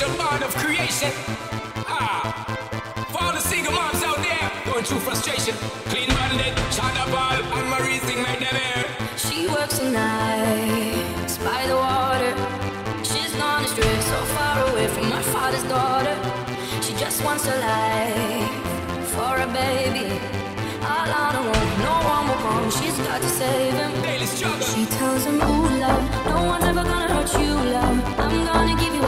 Of creation. Ah, for all the single moms out there going through frustration. Clean Bandit, and Marie them air. She works at night by the water. She's gone astray, so far away from her father's daughter. She just wants a life for a baby. All on her own, no one will come. She's got to save him. She tells him, Ooh, love, no one's ever gonna hurt you, love. I'm gonna give you.